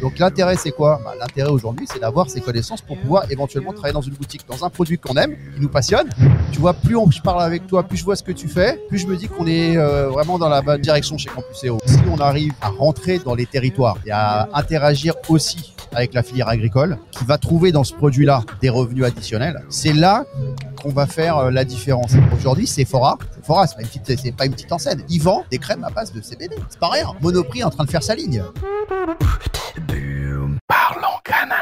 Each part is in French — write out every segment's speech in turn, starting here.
Donc l'intérêt c'est quoi? Bah, L'intérêt aujourd'hui c'est d'avoir ces connaissances pour pouvoir éventuellement travailler dans une boutique, dans un produit qu'on aime, qui nous passionne. Tu vois, plus on, je parle avec toi, plus je vois ce que tu fais, plus je me dis qu'on est euh, vraiment dans la bonne direction chez Campus. Si on arrive à rentrer dans les territoires et à interagir aussi avec la filière agricole, qui va trouver dans ce produit-là des revenus additionnels, c'est là qu'on va faire euh, la différence. Aujourd'hui, c'est pas, une petite- c'est pas une petite enseigne. Ils vendent des crèmes à base de CBD. C'est pas rien. Monoprix en train de faire sa ligne. Parlons canard.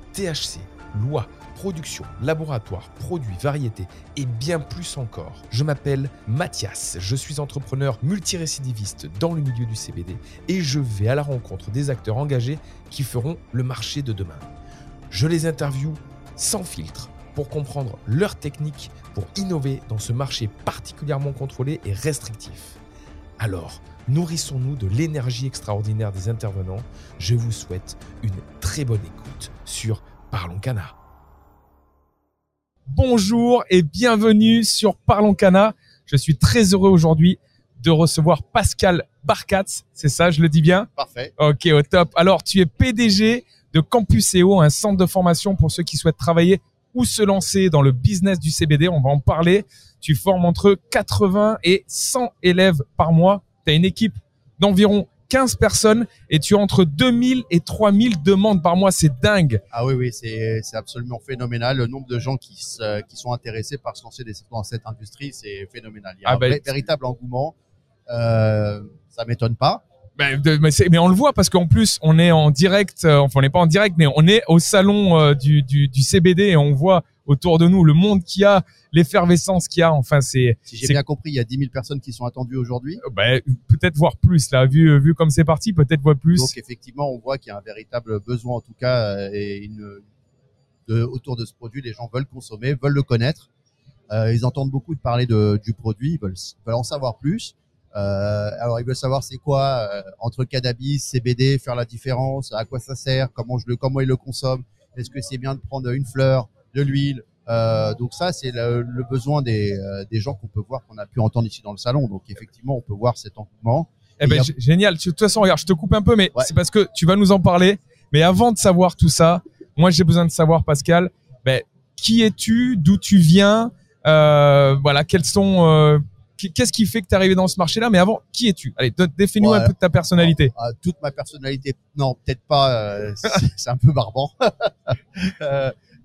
THC, loi, production, laboratoire, produits, variétés et bien plus encore. Je m'appelle Mathias, je suis entrepreneur multirécidiviste dans le milieu du CBD et je vais à la rencontre des acteurs engagés qui feront le marché de demain. Je les interviewe sans filtre pour comprendre leurs techniques pour innover dans ce marché particulièrement contrôlé et restrictif. Alors, nourrissons-nous de l'énergie extraordinaire des intervenants. Je vous souhaite une très bonne écoute sur Parlons Cana. Bonjour et bienvenue sur Parlons Cana. Je suis très heureux aujourd'hui de recevoir Pascal Barkatz. C'est ça, je le dis bien? Parfait. Ok, au top. Alors, tu es PDG de Campus EO, un centre de formation pour ceux qui souhaitent travailler ou se lancer dans le business du CBD. On va en parler. Tu formes entre 80 et 100 élèves par mois. Tu as une équipe d'environ 15 personnes et tu as entre 2000 et 3000 demandes par mois. C'est dingue. Ah oui, oui, c'est c'est absolument phénoménal. Le nombre de gens qui, se- qui sont intéressés par se lancer dans cette industrie, c'est phénoménal. Il y a Ah un vrai- véritable engouement. Euh, ça m'étonne pas. Ben, de- mais, mais on le voit parce qu'en plus on est en direct, euh, enfin on n'est pas en direct, mais on est au salon euh, du, du, du CBD et on voit autour de nous le monde qu'il y a, l'effervescence qu'il y a. Enfin c'est Si j'ai bien compris, il y a 10 000 personnes qui sont attendues aujourd'hui. euh, ben, peut-être voir plus là, vu vu comme c'est parti, peut-être voir plus. Donc effectivement, on voit qu'il y a un véritable besoin, en tout cas, euh, et une, de, autour de ce produit. Les gens veulent consommer, veulent le connaître. Euh, ils entendent beaucoup de parler de, du produit, ils veulent, veulent en savoir plus. Euh, alors ils veulent savoir c'est quoi euh, entre cannabis, CBD, faire la différence, à quoi ça sert, comment je le, comment ils le consomment. Est-ce que c'est bien de prendre une fleur, de l'huile euh, Donc ça, c'est le, le besoin des, euh, des gens qu'on peut voir, qu'on a pu entendre ici dans le salon. Donc effectivement, on peut voir cet engouement. Eh ben, a- génial. De toute façon, regarde, je te coupe un peu, mais Ouais. c'est parce que tu vas nous en parler. Mais avant de savoir tout ça, moi, j'ai besoin de savoir, Pascal, ben, qui es-tu, d'où tu viens, euh, voilà, quels sont, euh, qu- qu'est-ce qui fait que tu es arrivé dans ce marché-là? Mais avant, qui es-tu? Allez, définis-nous Ouais. un peu de ta personnalité. Ah, toute ma personnalité, non, peut-être pas. euh, c'est c'est un peu barbant.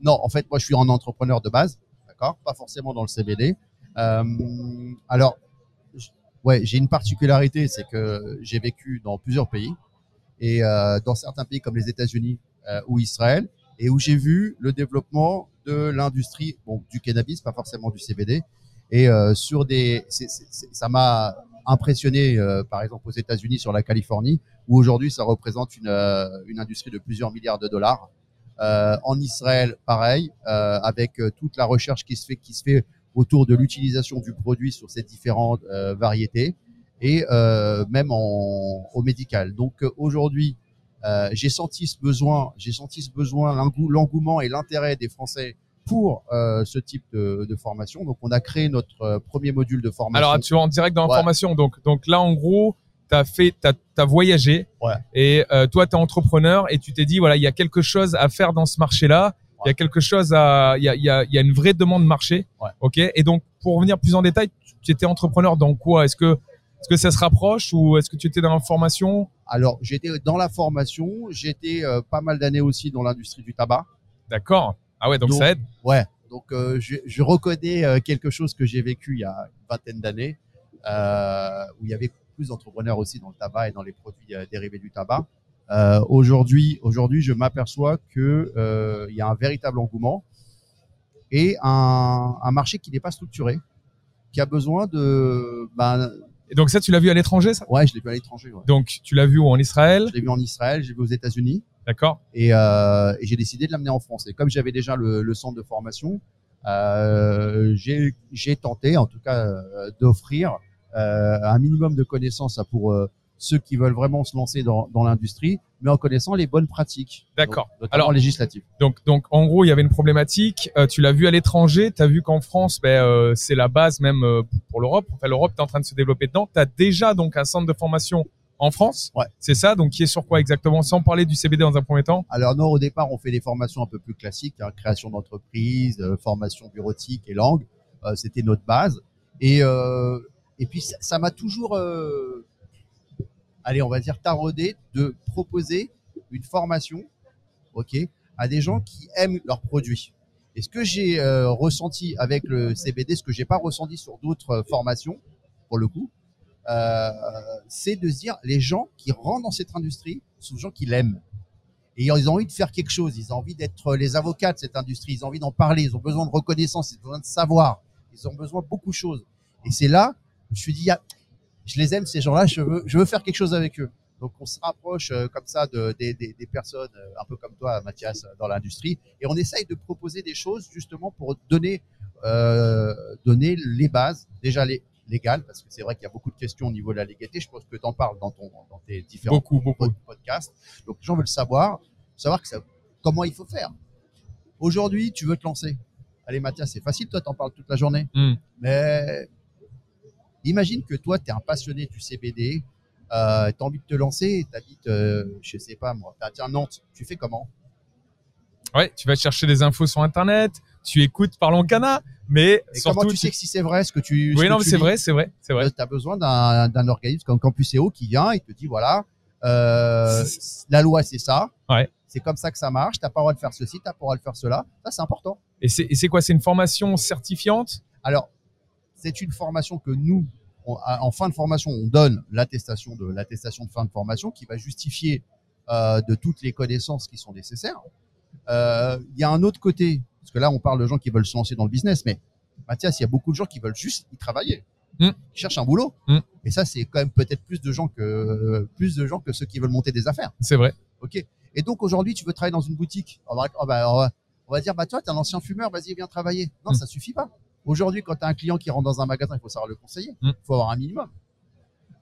Non, en fait, moi, je suis un entrepreneur de base, d'accord, pas forcément dans le CBD. Euh, alors, ouais, j'ai une particularité, c'est que j'ai vécu dans plusieurs pays et euh, dans certains pays comme les États-Unis euh, ou Israël, et où j'ai vu le développement de l'industrie, bon, du cannabis, pas forcément du CBD, et sur des, ça m'a impressionné, par exemple aux États-Unis sur la Californie, où aujourd'hui ça représente une industrie de plusieurs milliards de dollars. Euh, en Israël, pareil, euh, avec euh, toute la recherche qui se fait, qui se fait autour de l'utilisation du produit sur ces différentes variétés et même en, au médical. Donc aujourd'hui, euh, j'ai senti ce besoin, j'ai senti ce besoin, l'engou- l'engouement et l'intérêt des Français pour euh, ce type de, de formation. Donc on a créé notre premier module de formation. Alors, tu es en direct dans Ouais. l'information. Donc, donc là, en gros, tu as fait, t'as, as voyagé. Ouais. Et euh, toi, tu es entrepreneur et tu t'es dit, voilà, il y a quelque chose à faire dans ce marché-là. Il y a quelque chose à, il y a, il y a, il y a une vraie demande marché. Ouais. Ok. Et donc, pour revenir plus en détail, tu étais entrepreneur dans quoi? Est-ce que, est-ce que ça se rapproche ou est-ce que tu étais dans la formation? Alors j'étais dans la formation, j'étais euh, pas mal d'années aussi dans l'industrie du tabac. D'accord. Ah ouais, donc, Donc, ça aide. Ouais. Donc euh, je, je reconnais euh, quelque chose que j'ai vécu il y a une vingtaine d'années, euh, où il y avait plus d'entrepreneurs aussi dans le tabac et dans les produits euh, dérivés du tabac. Euh, aujourd'hui, aujourd'hui, je m'aperçois que euh, il y a un véritable engouement et un, un marché qui n'est pas structuré, qui a besoin de, ben, Et donc ça, tu l'as vu à l'étranger, ça? Ouais, je l'ai vu à l'étranger. Ouais. Donc tu l'as vu où? En Israël, Je l'ai vu en Israël, j'ai vu aux États-Unis d'accord et, euh, et j'ai décidé de l'amener en France. Et comme j'avais déjà le, le centre de formation, j'ai tenté, en tout cas, d'offrir un minimum de connaissances pour euh, ceux qui veulent vraiment se lancer dans, dans l'industrie, mais en connaissant les bonnes pratiques. D'accord. Alors- législatives. Donc, donc en gros, il y avait une problématique. Euh, tu l'as vu à l'étranger. Tu as vu qu'en France, ben, euh, c'est la base même euh, pour l'Europe. Enfin, l'Europe est en train de se développer dedans. Tu as déjà donc un centre de formation en France. Ouais. C'est ça. Donc, qui est sur quoi exactement? Sans parler du CBD dans un premier temps. Alors non, au départ, on fait des formations un peu plus classiques, hein, création d'entreprise, euh, formation bureautique et langue. Euh, C'était notre base. Et euh, et puis ça m'a toujours, euh, allez, on va dire taraudé de proposer une formation, ok, à des gens qui aiment leurs produits. Et ce que j'ai euh, ressenti avec le CBD, ce que j'ai pas ressenti sur d'autres euh, formations, pour le coup, c'est de se dire les gens qui rentrent dans cette industrie sont des gens qui l'aiment. Et ils ont envie de faire quelque chose. Ils ont envie d'être les avocats de cette industrie. Ils ont envie d'en parler. Ils ont besoin de reconnaissance. Ils ont besoin de savoir. Ils ont besoin de beaucoup de choses. Et c'est là, je me suis dit, ah, je les aime ces gens-là. Je veux, je veux faire quelque chose avec eux. Donc on se rapproche euh, comme ça de, des- des- des personnes euh, un peu comme toi, Mathias, euh, dans l'industrie, et on essaye de proposer des choses justement pour donner, euh, donner les bases, déjà les légales, parce que c'est vrai qu'il y a beaucoup de questions au niveau de la légalité. Je pense que tu en parles dans ton, dans tes différents Beaucoup, beaucoup. pod- podcasts. Donc les gens veulent savoir, savoir que ça, comment il faut faire. Aujourd'hui, tu veux te lancer. Allez Mathias, c'est facile, toi t'en parles toute la journée. Hmm. Mais imagine que toi, tu es un passionné du CBD, euh, tu as envie de te lancer, tu habites, euh, je sais pas moi, tu à Nantes, tu fais comment? Ouais. Tu vas chercher des infos sur Internet. Tu écoutes Parlons Cana. Mais Et surtout, comment tu sais que si c'est vrai ce que tu Oui, non, mais c'est vrai, c'est vrai, c'est vrai. Tu as besoin d'un organisme comme Campus EO qui vient et te dit voilà, euh, la loi c'est ça. Ouais. C'est comme ça que ça marche. T'as pas le droit de faire ceci, t'as pas le droit de faire cela. Ça c'est important. Et c'est quoi C'est une formation certifiante? Alors c'est une formation que nous, on- en fin de formation, on donne l'attestation de l'attestation de fin de formation qui va justifier euh, de toutes les connaissances qui sont nécessaires. Euh, Il y a un autre côté, parce que là on parle de gens qui veulent se lancer dans le business, mais Mathias, il y a beaucoup de gens qui veulent juste y travailler, Mm. qui cherchent un boulot. Mm. Et ça, c'est quand même peut-être plus de gens que plus de gens que ceux qui veulent monter des affaires. C'est vrai. Ok. Et donc aujourd'hui, tu veux travailler dans une boutique? On va, on va, on va- on va dire, bah toi, t'es un ancien fumeur, vas-y, viens travailler. Non, Mm. ça suffit pas. Aujourd'hui, quand tu as un client qui rentre dans un magasin, il faut savoir le conseiller. Il Mm. faut avoir un minimum.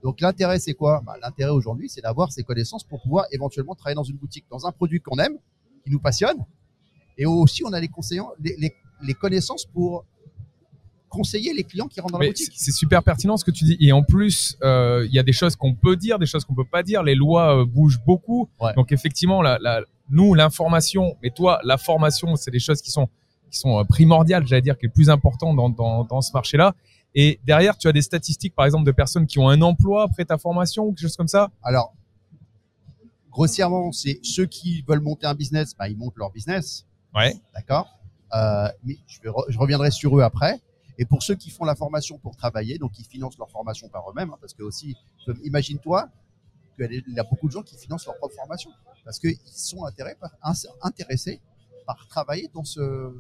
Donc l'intérêt, c'est quoi? Bah, L'intérêt aujourd'hui, c'est d'avoir ces connaissances pour pouvoir éventuellement travailler dans une boutique, dans un produit qu'on aime, qui nous passionne. Et aussi, on a les, conseillants, les, les- les connaissances pour conseiller les clients qui rentrent dans la Mais boutique. c'est super pertinent ce que tu dis. Et en plus, euh, il y a des choses qu'on peut dire, des choses qu'on peut pas dire. Les lois euh, bougent beaucoup. Ouais. Donc effectivement, la, la- nous, l'information, mais toi, la formation, c'est des choses qui sont qui sont euh, primordiales, j'allais dire, qui est le plus important dans, dans, dans ce marché-là. Et derrière, tu as des statistiques, par exemple, de personnes qui ont un emploi après ta formation ou quelque chose comme ça? Alors, grossièrement, c'est ceux qui veulent monter un business, bah, ils montent leur business. Ouais. D'accord? Euh, Mais je, vais re- je reviendrai sur eux après. Et pour ceux qui font la formation pour travailler, donc ils financent leur formation par eux-mêmes, hein, parce que aussi, imagine-toi qu'il y a beaucoup de gens qui financent leur propre formation, parce qu'ils sont intéressés par, ins- intéressés par travailler dans ce,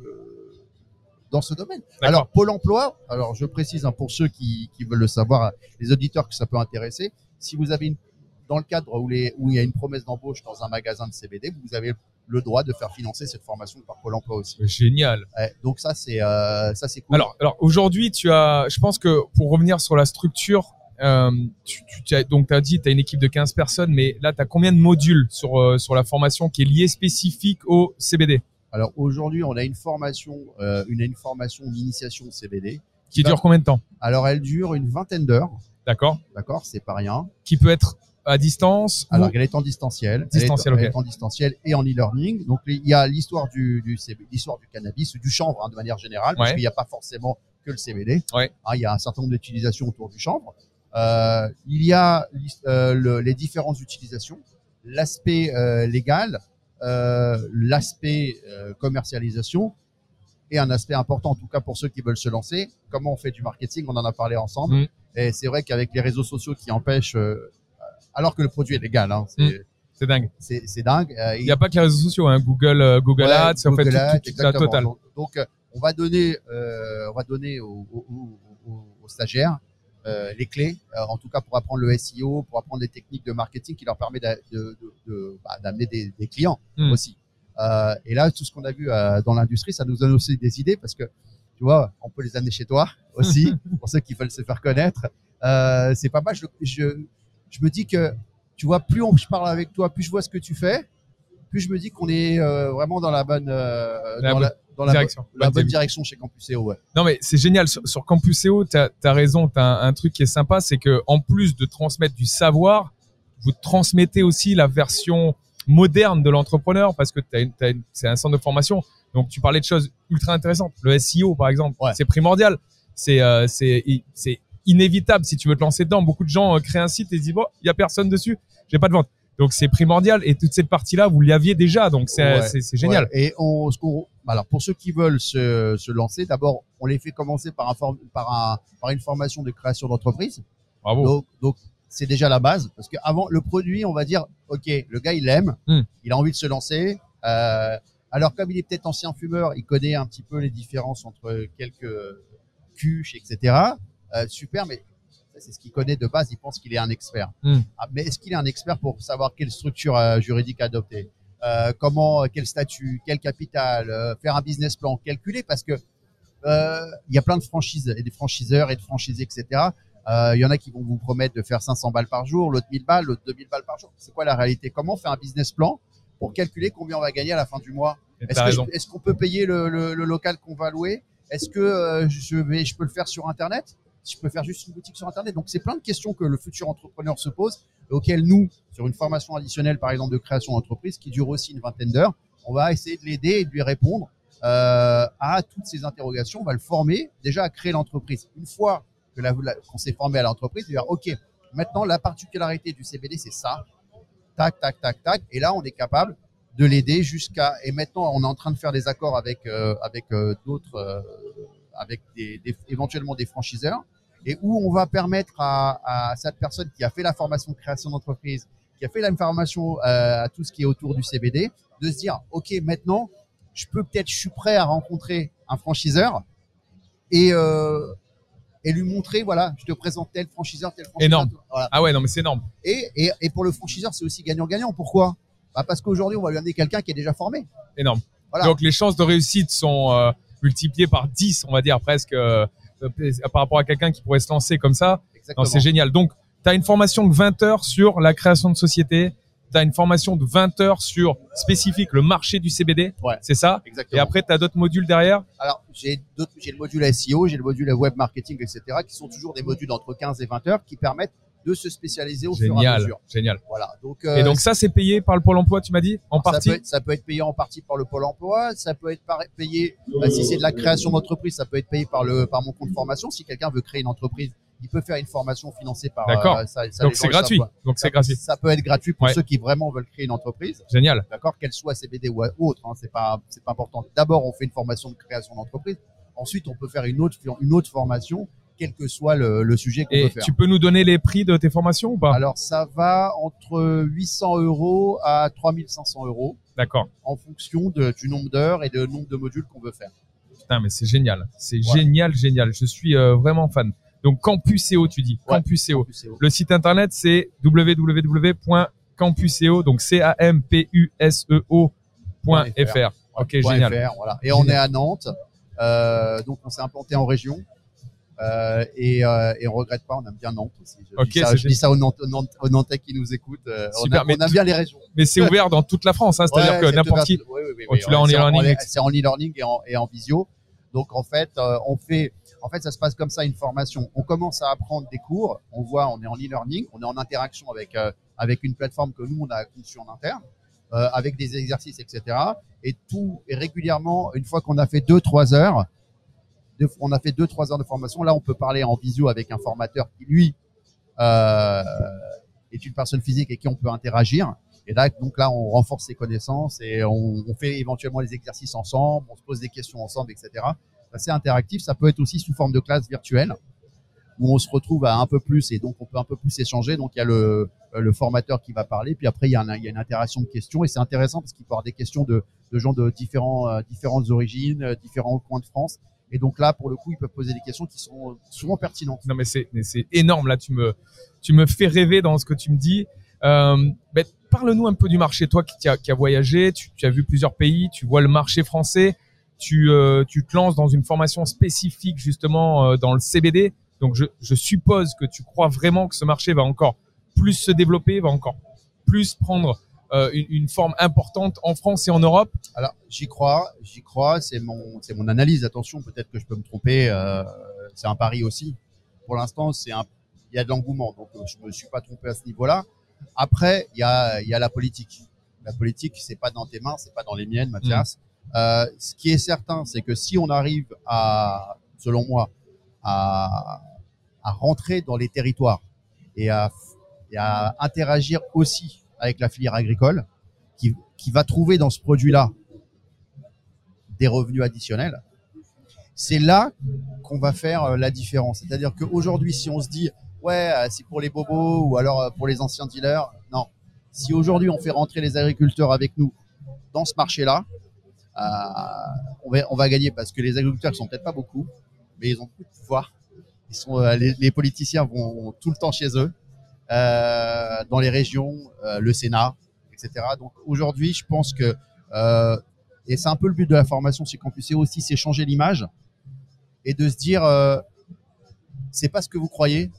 dans ce domaine. Alors, Pôle emploi, alors je précise hein, pour ceux qui, qui veulent le savoir, les auditeurs que ça peut intéresser, si vous avez une, dans le cadre où, les, où il y a une promesse d'embauche dans un magasin de CBD, vous avez le droit de faire financer cette formation par Pôle emploi aussi. Génial. Ouais, donc ça c'est euh, ça c'est cool. Alors, alors aujourd'hui, tu as, je pense que pour revenir sur la structure, euh, tu as, donc tu as dit, tu as une équipe de 15 personnes, mais là, tu as combien de modules sur, euh, sur la formation qui est liée spécifique au CBD Alors aujourd'hui, on a une formation, euh, une, une formation d'initiation au CBD. Qui dure combien de temps Alors elle dure une vingtaine d'heures, D'accord d'accord, c'est pas rien. Qui peut être à distance ou- Alors elle est en distanciel, Distanciel, elle est, ok. elle est en distanciel et en e-learning. Donc il y a l'histoire du, du l'histoire du cannabis, du chanvre hein, de manière générale, parce Ouais. qu'il n'y a pas forcément que le CBD. Ouais. Hein, il y a un certain nombre d'utilisations autour du chanvre. Euh, il y a euh, le- les différentes utilisations, l'aspect euh, légal, l'aspect euh, commercialisation et un aspect important, en tout cas pour ceux qui veulent se lancer, comment on fait du marketing, on en a parlé ensemble. Et c'est vrai qu'avec les réseaux sociaux qui empêchent, euh, alors que le produit est légal, hein, c'est Mm. C'est dingue. c'est- c'est dingue. euh, Il n'y a pas que les réseaux sociaux, hein. Google, euh, Google Ouais, Ads, en fait, Google tout, Ads, tout, tout, totale. Donc, donc, euh, on va donner, euh, on va donner aux, aux- aux- aux- aux stagiaires euh, les clés, euh, en tout cas pour apprendre le SEO, pour apprendre des techniques de marketing qui leur permet de- de- bah, d'amener des, des clients Hmm. aussi. Euh, et là, tout ce qu'on a vu euh, dans l'industrie, ça nous donne aussi des idées parce que tu vois, on peut les amener chez toi aussi pour ceux qui veulent se faire connaître. Euh, c'est pas mal. Je, je, je me dis que tu vois, plus on, je parle avec toi, plus je vois ce que tu fais, plus je me dis qu'on est euh, vraiment dans la bonne, euh, La dans, bonne la, dans la Direction. la bonne direction chez Campus EO. Ouais. Non mais c'est génial sur, sur Campus EO, tu as, raison, tu as un, un truc qui est sympa, c'est que en plus de transmettre du savoir, vous transmettez aussi la version moderne de l'entrepreneur parce que t'as une, t'as une- c'est un centre de formation. Donc tu parlais de choses ultra intéressantes, le SEO par exemple, Ouais. c'est primordial. C'est euh, c'est c'est inévitable si tu veux te lancer dedans. Beaucoup de gens euh, créent un site et se disent bon, il y a personne dessus, j'ai pas de vente. Donc c'est primordial et toute cette partie-là vous l'aviez déjà, donc c'est Ouais. génial. Ouais. Et on, alors pour ceux qui veulent se, se lancer, d'abord on les fait commencer par, un par, un, par une formation de création d'entreprise. Bravo. Donc, c'est déjà la base parce que avant le produit, on va dire ok, le gars il l'aime, Hmm. il a envie de se lancer. Euh, alors comme il est peut-être ancien fumeur, il connaît un petit peu les différences entre quelques cuches, etc. Euh, super, mais c'est ce qu'il connaît de base. Il pense qu'il est un expert. Hmm. Ah, mais est-ce qu'il est un expert pour savoir quelle structure euh, juridique adopter, euh, comment, quel statut, quel capital, euh, faire un business plan, calculer parce que euh, il y a plein de franchises et des franchiseurs et de franchisés, etc. Euh, Il y en a qui vont vous promettre de faire 500 balles par jour, l'autre 1000 balles, l'autre 2000 balles par jour. C'est quoi la réalité? Comment faire un business plan pour calculer combien on va gagner à la fin du mois? Est-ce qu'on peut payer le, le- le local qu'on va louer? Est-ce que euh, je vais, je peux le faire sur Internet? Si je peux faire juste une boutique sur Internet Donc c'est plein de questions que le futur entrepreneur se pose auxquelles nous, sur une formation additionnelle par exemple de création d'entreprise qui dure aussi une vingtaine d'heures, on va essayer de l'aider et de lui répondre euh, à toutes ces interrogations. On va le former déjà à créer l'entreprise. Une fois qu'on s'est formé à l'entreprise, il va dire OK, maintenant la particularité du CBD c'est ça. Tac, tac, tac, tac. Et là, on est capable de l'aider jusqu'à. Et maintenant, on est en train de faire des accords avec euh, avec euh, d'autres, avec éventuellement des franchiseurs, et où on va permettre à, à cette personne qui a fait la formation de création d'entreprise, qui a fait la formation euh, à tout ce qui est autour du CBD, de se dire ok, maintenant, je peux peut-être, je suis prêt à rencontrer un franchiseur et euh, et lui montrer voilà, je te présente tel franchiseur, tel franchiseur. Énorme. Voilà. Ah ouais, non mais c'est énorme. Et, et, et pour le franchiseur, c'est aussi gagnant-gagnant. Pourquoi? Bah Parce qu'aujourd'hui, on va lui amener quelqu'un qui est déjà formé. énorme. Voilà. Donc les chances de réussite sont euh, multipliées par 10, on va dire presque, euh, par rapport à quelqu'un qui pourrait se lancer comme ça. C'est génial. Donc, tu as une formation de 20 heures sur la création de société. Tu as une formation de 20 heures sur spécifique le marché du CBD. Ouais. C'est ça? Exactement. Et après, tu as d'autres modules derrière? Alors, j'ai d'autres- j'ai le module SEO, j'ai le module web marketing, etc., qui sont toujours des modules entre 15 et 20 heures qui permettent de se spécialiser au fur et à Génial. mesure. Génial. Voilà. Donc, Et euh, donc, ça, c'est payé par le Pôle emploi, tu m'as dit, en ça partie peut, être, ça peut être payé en partie par le Pôle emploi, ça peut être payé, bah, si c'est de la création d'entreprise, ça peut être payé par, le, par mon compte formation. Si quelqu'un veut créer une entreprise, il peut faire une formation financée par. D'accord. euh, ça- ça, Donc, c'est gratuit. pas. Donc, c'est Ça- gratuit. Ça peut être gratuit pour Ouais. ceux qui vraiment veulent créer une entreprise. Génial. d'accord, qu'elle soit CBD ou autre, hein, c'est pas c'est pas important. D'abord, on fait une formation de création d'entreprise. Ensuite, on peut faire une autre une autre formation, quel que soit le, le sujet qu'on Et veut faire. tu peux nous donner les prix de tes formations ou pas? Alors, ça va entre 800 euros à 3500 euros D'accord. en fonction de, du nombre d'heures et du nombre de modules qu'on veut faire. Putain, mais c'est génial. C'est Ouais. génial, génial. Je suis euh, vraiment fan. Donc, Campus EO, tu dis. Ouais. Campus EO. Haut. Le site internet, c'est www.campuseo, donc C-A-M-P-U-S-E-O.fr. Ok, génial. FR, voilà. Et on est à Nantes, euh, donc on s'est implanté en région. Euh, et, euh, et on regrette pas, on aime bien Nantes aussi. Je, Ok, dis, ça, je dis ça aux, Nantes, aux Nantais qui nous écoutent. euh, on, Super, a- on aime bien les régions. Mais c'est ouvert dans toute la France, hein, c'est-à-dire Ouais, que n'importe qui. oui, oui, oui, Oh, oui, tu l'as en e-learning, C'est en e-learning et en, et en visio. Donc en fait, euh, on fait, en fait, ça se passe comme ça une formation. On commence à apprendre des cours. On voit, on est en e-learning, on est en interaction avec euh, avec une plateforme que nous on a conçue en interne, euh, avec des exercices, etc. Et tout et régulièrement, une fois qu'on a fait deux trois heures, on a fait deux trois heures de formation. Là, on peut parler en visio avec un formateur qui lui euh, est une personne physique et qui on peut interagir. Et là, donc là, on renforce ses connaissances et on, fait éventuellement les exercices ensemble, on se pose des questions ensemble, etc. C'est interactif. Ça peut être aussi sous forme de classe virtuelle. où on se retrouve à un peu plus et donc on peut un peu plus échanger. Donc il y a le, formateur qui va parler, puis après il y a, une interaction de questions et c'est intéressant parce qu'il peut y avoir des questions de, de gens de différents, euh, différentes origines, euh, différents coins de France. Et donc là, pour le coup, ils peuvent poser des questions qui sont euh, souvent pertinentes. Non mais c'est énorme là. Tu me tu me fais rêver dans ce que tu me dis. Euh, ben, Parle-nous un peu du marché. Toi qui as, qui voyagé, tu, tu as vu plusieurs pays, tu vois le marché français. Tu euh, tu te lances dans une formation spécifique justement euh, dans le CBD. Donc je, je suppose que tu crois vraiment que ce marché va encore plus se développer, va encore plus prendre une, une forme importante en France et en Europe. Alors, j'y crois, j'y crois. C'est mon, c'est mon analyse. Attention, peut-être que je peux me tromper. euh, c'est un pari aussi. Pour l'instant, c'est un, il y a de l'engouement, donc euh, je me suis pas trompé à ce niveau-là. Après, il y a, il y a la politique. La politique, c'est pas dans tes mains, c'est pas dans les miennes, Mathias. Euh, ce qui est certain, c'est que si on arrive à, selon moi, à, à rentrer dans les territoires et à, et à interagir aussi avec la filière agricole, qui, qui va trouver dans ce produit-là des revenus additionnels, c'est là qu'on va faire euh, la différence. C'est-à-dire qu'aujourd'hui, si on se dit, ouais, euh, c'est pour les bobos ou alors euh, pour les anciens dealers, non. Si aujourd'hui on fait rentrer les agriculteurs avec nous dans ce marché-là, on, va, gagner parce que les agriculteurs ils sont peut-être pas beaucoup, mais ils ont beaucoup de pouvoir. Les, politiciens vont tout le temps chez eux, dans les régions, euh, le Sénat, etc. Donc aujourd'hui, je pense que euh, et c'est un peu le but de la formation, c'est qu'on puisse aussi s'échanger l'image et de se dire, euh, c'est pas ce que vous croyez.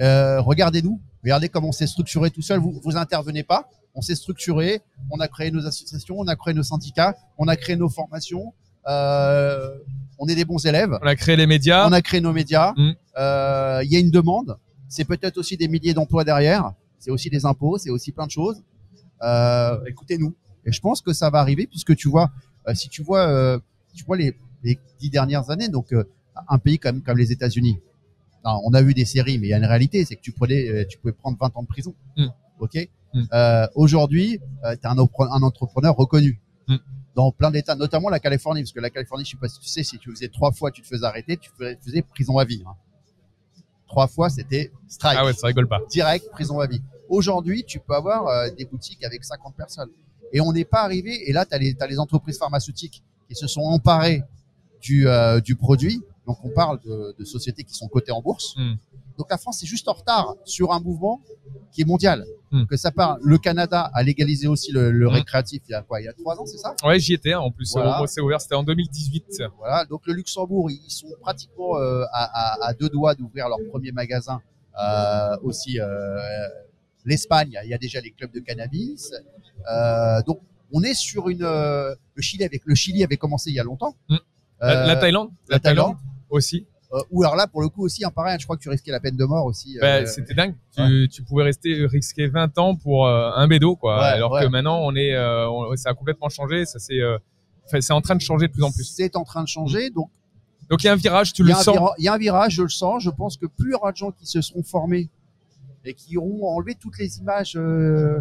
Euh, regardez-nous, regardez comment on s'est structuré tout seul. Vous, vous intervenez pas. On s'est structuré, on a créé nos associations, on a créé nos syndicats, on a créé nos formations. Euh, on est des bons élèves. On a créé les médias. On a créé nos médias. Mm. Euh, Il y a une demande. C'est peut-être aussi des milliers d'emplois derrière. C'est aussi des impôts. C'est aussi plein de choses. Euh, Écoutez-nous. Et je pense que ça va arriver puisque tu vois, euh, si tu vois, euh, tu vois les, les dix dernières années, donc un pays comme, comme les États-Unis. On a vu des séries, mais il y a une réalité, c'est que tu prenais, tu pouvais prendre 20 ans de prison. Mm. Ok. Mm. Aujourd'hui, tu es un, entrepreneur reconnu Mm. dans plein d'États, notamment la Californie, parce que la Californie, je sais pas si tu sais, si tu faisais trois fois, tu te faisais arrêter, tu faisais, tu faisais prison à vie. hein. Trois fois, c'était strike Ah ouais, ça rigole pas. direct, prison à vie. Aujourd'hui, tu peux avoir euh, des boutiques avec 50 personnes. Et on n'est pas arrivé, et là, tu as, les t'as les entreprises pharmaceutiques qui se sont emparées du, euh, du produit. Donc, on parle de, de sociétés qui sont cotées en bourse. Mm. Donc, la France est juste en retard sur un mouvement qui est mondial. Mm. Que ça part. Le Canada a légalisé aussi le, le Mm. récréatif il y a quoi Il y a trois ans, c'est ça? Ouais, j'y étais hein, en plus. Voilà. C'est ouvert, c'était en 2018. Voilà. Donc le Luxembourg, ils sont pratiquement euh, à, à- à deux doigts d'ouvrir leur premier magasin. Euh, aussi, euh, l'Espagne, il y a déjà les clubs de cannabis. Euh, donc on est sur une. euh, le Chili avec le Chili avait commencé il y a longtemps. Mm. La, Euh, la Thaïlande, la Thaïlande. aussi. Euh, ou alors là pour le coup aussi, hein, pareil, je crois que tu risquais la peine de mort aussi. Bah, euh, c'était dingue. Tu, tu pouvais rester risquer 20 ans pour euh, un bédo, quoi. Ouais, Alors ouais. que maintenant, on est, on- ça a complètement changé. Ça c'est, c'est en train de changer de plus en plus. C'est en train de changer, donc Donc il y a un virage, tu le un sens. il y a un virage, je le sens. Je pense que plus il y aura de gens qui se seront formés et qui auront enlevé toutes les images euh,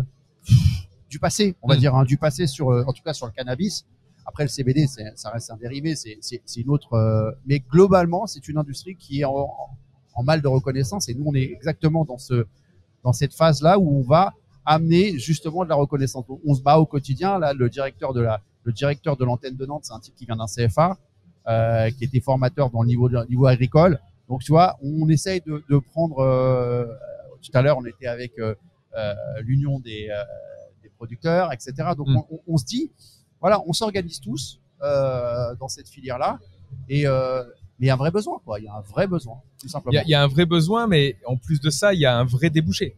du passé, on va Mm. dire, hein, du passé sur, euh, en tout cas sur le cannabis. Après le CBD, ça reste un dérivé, c'est une autre. euh, mais globalement, c'est une industrie qui est en, en mal de reconnaissance et nous, on est exactement dans ce dans cette phase là où on va amener justement de la reconnaissance. On- On se bat au quotidien. Là, le directeur de la le directeur de l'antenne de Nantes, c'est un type qui vient d'un CFA, euh, qui était formateur dans le niveau de- niveau agricole. Donc tu vois, on essaye de, de prendre. euh, tout à l'heure, on était avec l'union des, des producteurs, etc. Donc Mm. on, on- on se dit, voilà, on s'organise tous euh, dans cette filière-là, et euh, mais il y a un vrai besoin, quoi. Il y a un vrai besoin, tout Il simplement. y, a, il y a un vrai besoin, mais en plus de ça, il y a un vrai débouché.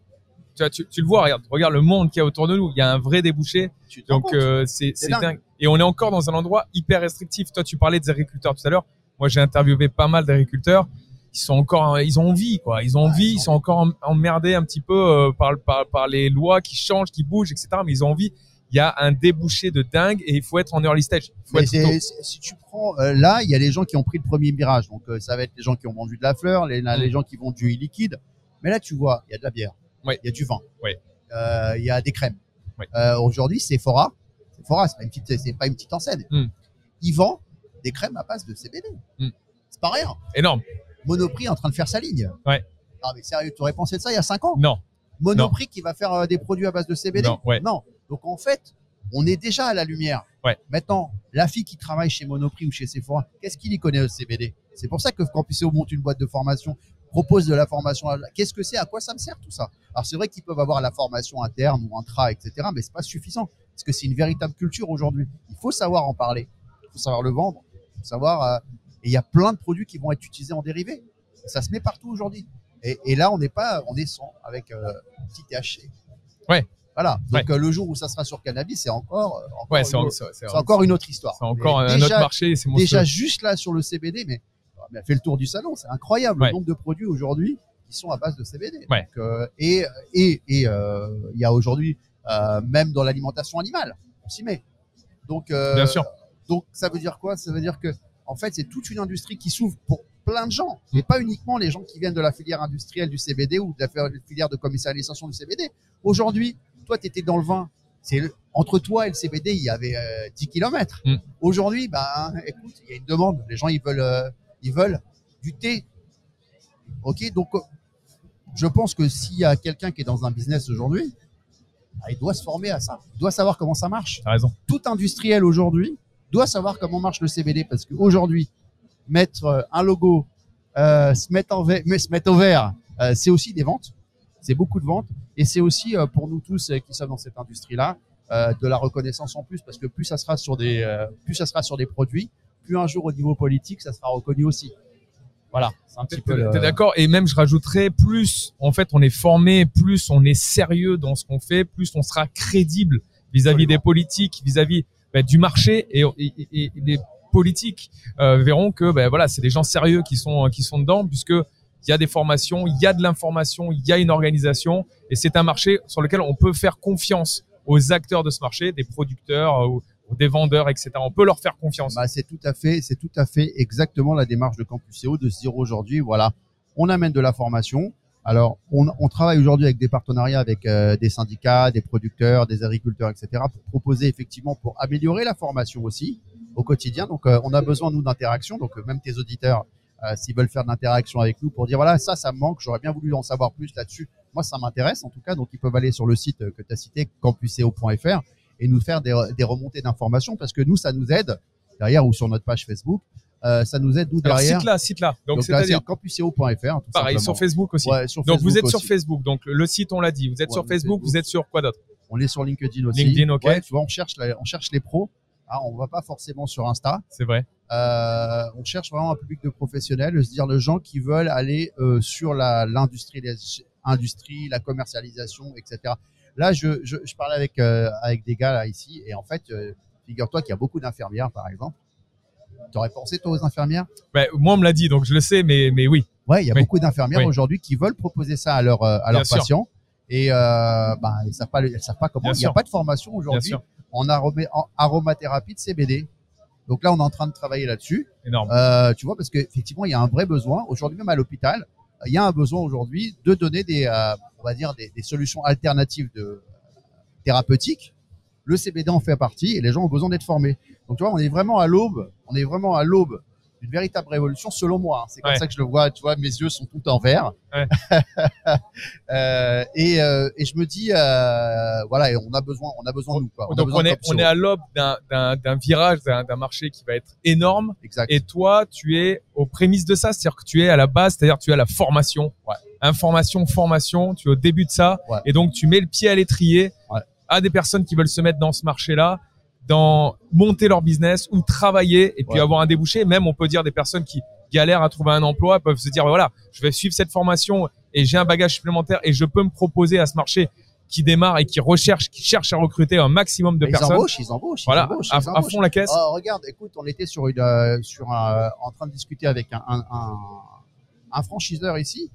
Tu, vois, tu, tu le vois, regarde, regarde le monde qu'il y a autour de nous. Il y a un vrai débouché. Donc euh, c'est dingue. dingue. Et on est encore dans un endroit hyper restrictif. Toi, tu parlais des agriculteurs tout à l'heure. Moi, j'ai interviewé pas mal d'agriculteurs. Ils sont encore, ils ont envie, quoi. Ils ont envie. ils Ils sont encore em- emmerdés un petit peu euh, par, par par les lois qui changent, qui bougent, etc. Mais ils ont envie. Il y a un débouché de dingue et il faut être en early stage. Faut si tu prends euh, là, il y a les gens qui ont pris le premier virage. Donc euh, ça va être les gens qui ont vendu de la fleur, les, Mm. les gens qui vendent du liquide. Mais là, tu vois, il y a de la bière, il Ouais. y a du vin, Ouais. Euh, il y a des crèmes. Ouais. Aujourd'hui, c'est Fora. C'est pas une petite, c'est pas une petite enseigne. Mm. Ils vendent des crèmes à base de CBD. Mm. C'est pas rien. Énorme. Monoprix est en train de faire sa ligne. Ouais. Ah mais sérieux, tu aurais pensé de ça il y a 5 ans Non, Monoprix qui va faire des produits à base de CBD Non, ouais. Donc en fait, on est déjà à la lumière. Ouais. Maintenant, la fille qui travaille chez Monoprix ou chez Sephora, qu'est-ce qu'il y connaît au CBD C'est pour ça que Campus EO monte une boîte de formation, propose de la formation. Qu'est-ce que c'est? À quoi ça me sert tout ça? Alors c'est vrai qu'ils peuvent avoir la formation interne ou intra, etc. Mais c'est pas suffisant parce que c'est une véritable culture aujourd'hui. Il faut savoir en parler, il faut savoir le vendre, il faut savoir. euh, et il y a plein de produits qui vont être utilisés en dérivé. Ça se met partout aujourd'hui. Et, et là, on n'est pas, on est sans avec euh, petit THC. Ouais. Voilà. Donc euh, le jour où ça sera sur cannabis, c'est encore, euh, encore, ouais, une, encore une autre histoire. c'est encore Mais un déjà, autre marché. C'est. Déjà juste là sur le CBD, mais on a fait le tour du salon, c'est incroyable Ouais. le nombre de produits aujourd'hui qui sont à base de CBD. Donc, euh, et et et euh, il y a aujourd'hui euh, même dans l'alimentation animale, on s'y met. Donc Bien sûr. donc ça veut dire quoi? Ça veut dire que en fait c'est toute une industrie qui s'ouvre pour plein de gens, et pas uniquement les gens qui viennent de la filière industrielle du CBD ou de la filière de commercialisation du CBD. Aujourd'hui, toi tu étais dans le vin, c'est entre toi et le CBD, il y avait euh, 10 km. Mm. Aujourd'hui, bah écoute, il y a une demande, les gens ils veulent euh, ils veulent du thé. OK, donc euh, je pense que s'il y a quelqu'un qui est dans un business aujourd'hui, bah, il doit se former à ça. Il doit savoir comment ça marche raison. tout industriel aujourd'hui doit savoir comment marche le CBD parce qu'aujourd'hui, mettre euh, un logo, euh, se mettre en mais se mettre au vert, c'est aussi des ventes, c'est beaucoup de ventes et c'est aussi euh, pour nous tous euh, qui sommes dans cette industrie-là euh, de la reconnaissance en plus parce que plus ça sera sur des, plus ça sera sur des produits, plus un jour au niveau politique ça sera reconnu aussi. Voilà, c'est un petit T'es peu. le- t'es d'accord? Et même, je rajouterais, plus en fait on est formé, plus on est sérieux dans ce qu'on fait, plus on sera crédible vis-à-vis des politiques, vis-à-vis bah, du marché et, et, et- et les politiques euh, verront que ben voilà, c'est des gens sérieux qui sont qui sont dedans, puisque il y a des formations, il y a de l'information, il y a une organisation, et c'est un marché sur lequel on peut faire confiance aux acteurs de ce marché, des producteurs euh, des vendeurs, etc. On peut leur faire confiance. Bah, c'est tout à fait, c'est tout à fait exactement la démarche de Campus EO de se dire aujourd'hui, voilà, on amène de la formation. Alors, on, travaille aujourd'hui avec des partenariats avec euh, des syndicats, des producteurs, des agriculteurs, etc., pour proposer effectivement pour améliorer la formation aussi au quotidien. Donc, euh, on a besoin nous d'interaction. Donc, même tes auditeurs, euh, s'ils veulent faire de l'interaction avec nous pour dire voilà, ça, ça me manque, j'aurais bien voulu en savoir plus là-dessus. Moi, ça m'intéresse en tout cas. Donc, ils peuvent aller sur le site euh, que tu as cité, campuseo.fr, et nous faire des, des remontées d'informations parce que nous, ça nous aide derrière ou sur notre page Facebook. Euh, ça nous aide nous Alors derrière. cite là, cite là. Donc, c'est-à-dire c'est campuseo.fr. pareil simplement. sur Facebook aussi. Ouais, sur Donc vous êtes sur. Facebook, donc le site on l'a dit. Vous êtes Ouais, sur Facebook, Facebook. vous êtes sur quoi d'autre? On est sur LinkedIn aussi. LinkedIn, ok. Ouais, tu vois, on cherche, la- on cherche les pros. Ah, on va pas forcément sur Insta. C'est vrai. Euh, on cherche vraiment un public de professionnels, c'est-à-dire les gens qui veulent aller euh, sur la l'industrie, industrie, la commercialisation, etc. Là, je, je, je parlais avec euh, avec des gars là ici, et en fait, figure-toi qu'il y a beaucoup d'infirmières, par exemple. T'aurais pensé toi aux infirmières? Ben, moi on me l'a dit, donc je le sais, mais mais oui. Ouais, il y a Oui. beaucoup d'infirmières Oui. aujourd'hui qui veulent proposer ça à leurs Bien sûr. patients, et bah, savent le- ils savent pas comment. Bien Il n'y a sûr. pas de formation aujourd'hui en, aromé- en aromathérapie de CBD. Donc là, on est en train de travailler là-dessus. énorme. Euh, tu vois, parce qu'effectivement, il y a un vrai besoin. Aujourd'hui, même à l'hôpital, il y a un besoin aujourd'hui de donner des, euh, on va dire, des, des solutions alternatives de thérapeutiques. Le CBD en fait partie et les gens ont besoin d'être formés. Donc, tu vois, on est vraiment à l'aube. On est vraiment à l'aube d'une véritable révolution, selon moi. C'est comme Ouais. ça que je le vois. Tu vois, mes yeux sont tout en vert. Ouais. Euh, et, euh, et je me dis, euh, voilà, et on a besoin, on a besoin de nous. Quoi. Donc on est on est à l'aube d'un virage, d'un marché qui va être énorme. Exact. Et toi, tu es aux prémices de ça, c'est-à-dire que tu es à la base, c'est-à-dire que tu à la formation, Ouais. information, formation, tu es au début de ça, Ouais. et donc tu mets le pied à l'étrier à des personnes qui veulent se mettre dans ce marché-là, dans monter leur business ou travailler et puis Ouais. avoir un débouché. Même on peut dire des personnes qui galèrent à trouver un emploi peuvent se dire voilà, je vais suivre cette formation et j'ai un bagage supplémentaire et je peux me proposer à ce marché qui démarre et qui recherche, qui cherche à recruter un maximum de ils personnes. embauchent, ils embauchent. ils embauchent, à, ils à fond la caisse. Oh, regarde, écoute, on était sur une, euh, sur un, en train de discuter avec un, un, un, un franchiseur ici.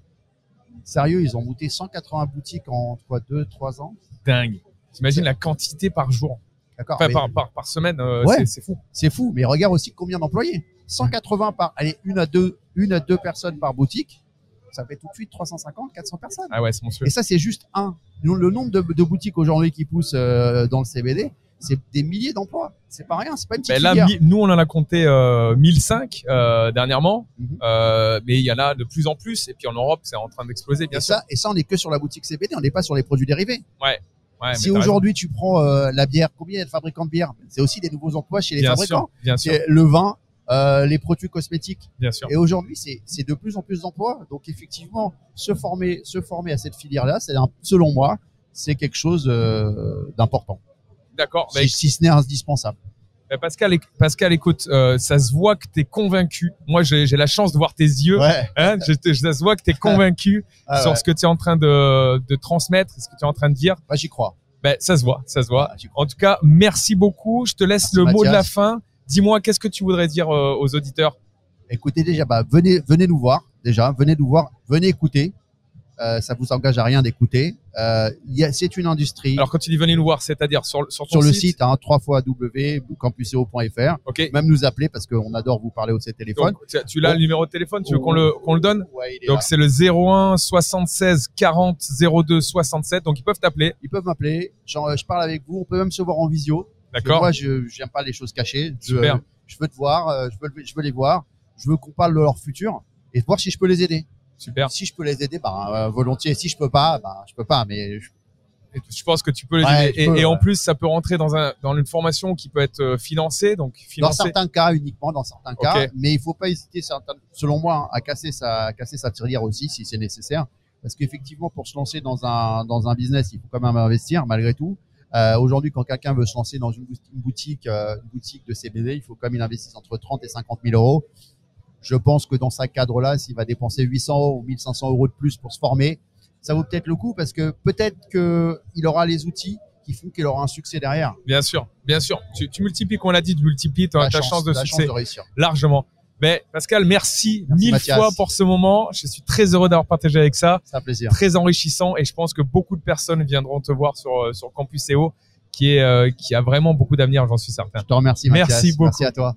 Sérieux, ils ont monté 180 boutiques en quoi, deux, trois ans? dingue. T'imagines la quantité par jour, D'accord. enfin mais par, par, par semaine, euh, Ouais. c'est- fou. C'est fou. Mais regarde aussi combien d'employés. 180 par, allez, une à deux, une à deux personnes par boutique. Ça fait tout de suite 350, 400 personnes. Ah ouais, c'est monstrueux. Et ça, c'est juste un. Le nombre de, de boutiques aujourd'hui qui poussent euh, dans le CBD, c'est des milliers d'emplois. C'est pas rien, c'est pas une petite Ben là, filière. nous, on en a compté euh, 1005 euh, dernièrement, Mhm. euh, mais il y en a de plus en plus. Et puis en Europe, c'est en train d'exploser, bien et sûr. ça, et ça, on est que sur la boutique CBD, on n'est pas sur les produits dérivés. Ouais, mais si aujourd'hui tu prends euh, la bière, combien il y a de fabricants de bière? C'est aussi des nouveaux emplois chez les bien fabricants. sûr, bien sûr, C'est le vin, euh, les produits cosmétiques. bien sûr. Et aujourd'hui, c'est de plus en plus d'emplois. Donc effectivement, se former, se former à cette filière-là, c'est selon moi, c'est quelque chose euh, d'important, D'accord. Si, si ce n'est indispensable. Ben, Pascal, éc- Pascal, écoute, euh, ça se voit que t'es convaincu. Moi, j'ai la chance de voir tes yeux. Ouais. Hein, je ça se voit que t'es convaincu Ah sur ouais. ce que tu es en train de, de transmettre, ce que tu es en train de dire. Moi, j'y crois. Ben, ça se voit, ça se voit. En tout cas, merci beaucoup. Je te laisse Merci, le mot de la fin. Dis-moi, qu'est-ce que tu voudrais dire euh, aux auditeurs? Écoutez déjà, bah, venez, venez nous voir déjà, venez nous voir, venez écouter. Euh, ça vous engage à rien d'écouter. Euh, il c'est une industrie. Alors, quand tu dis venez nous voir, c'est-à-dire sur, sur ton sur le site, hein, 3 fois www.campuseo.fr. Ok. Même nous appeler parce qu'on adore vous parler au ces téléphones. Donc, tu- l'as le numéro de téléphone, tu veux qu'on le, qu'on le donne Ouais, il est Donc c'est le 01 76 40 02 67. Donc ils peuvent t'appeler, Ils peuvent m'appeler. Euh, je parle avec vous. On peut même se voir en visio. D'accord Moi, je j'aime pas les choses cachées. Je, Super. je veux te voir. euh, Je veux, je veux les voir. Je veux qu'on parle de leur futur et voir si je peux les aider. Super. Si je peux les aider, bah, euh, volontiers. Si je peux pas, bah, je peux pas. Mais je- Et je pense que tu peux les Ouais, aider. Et, peux, et en plus, ça peut rentrer dans un dans une formation qui peut être euh, financée, donc dans financée. certains cas, uniquement dans certains cas. Mais il faut pas hésiter, selon moi, hein, à casser sa, à casser sa tirelire aussi si c'est nécessaire. Parce qu'effectivement, pour se lancer dans un, dans un business, il faut quand même investir malgré tout. Euh, Aujourd'hui, quand quelqu'un veut se lancer dans une boutique, une boutique, euh, une boutique de CBD, il faut quand même il investisse entre 30 et 50 000 euros. Je pense que dans ce cadre-là, s'il va dépenser 800 ou 1500 euros de plus pour se former, ça vaut peut-être le coup parce que peut-être que il aura les outils qui font qu'il aura un succès derrière. Bien sûr, bien sûr. Tu, tu multiplies, qu'on l'a dit, tu multiplies ta, ta chance- chance de succès de réussir. largement. Mais Pascal, merci, Merci, mille Mathias. fois pour ce moment. Je suis très heureux d'avoir partagé avec ça, C'est un plaisir. très enrichissant, et je pense que beaucoup de personnes viendront te voir sur euh, sur Campus EO, qui est euh, qui a vraiment beaucoup d'avenir, j'en suis certain. Je te remercie, Merci beaucoup. Merci à toi.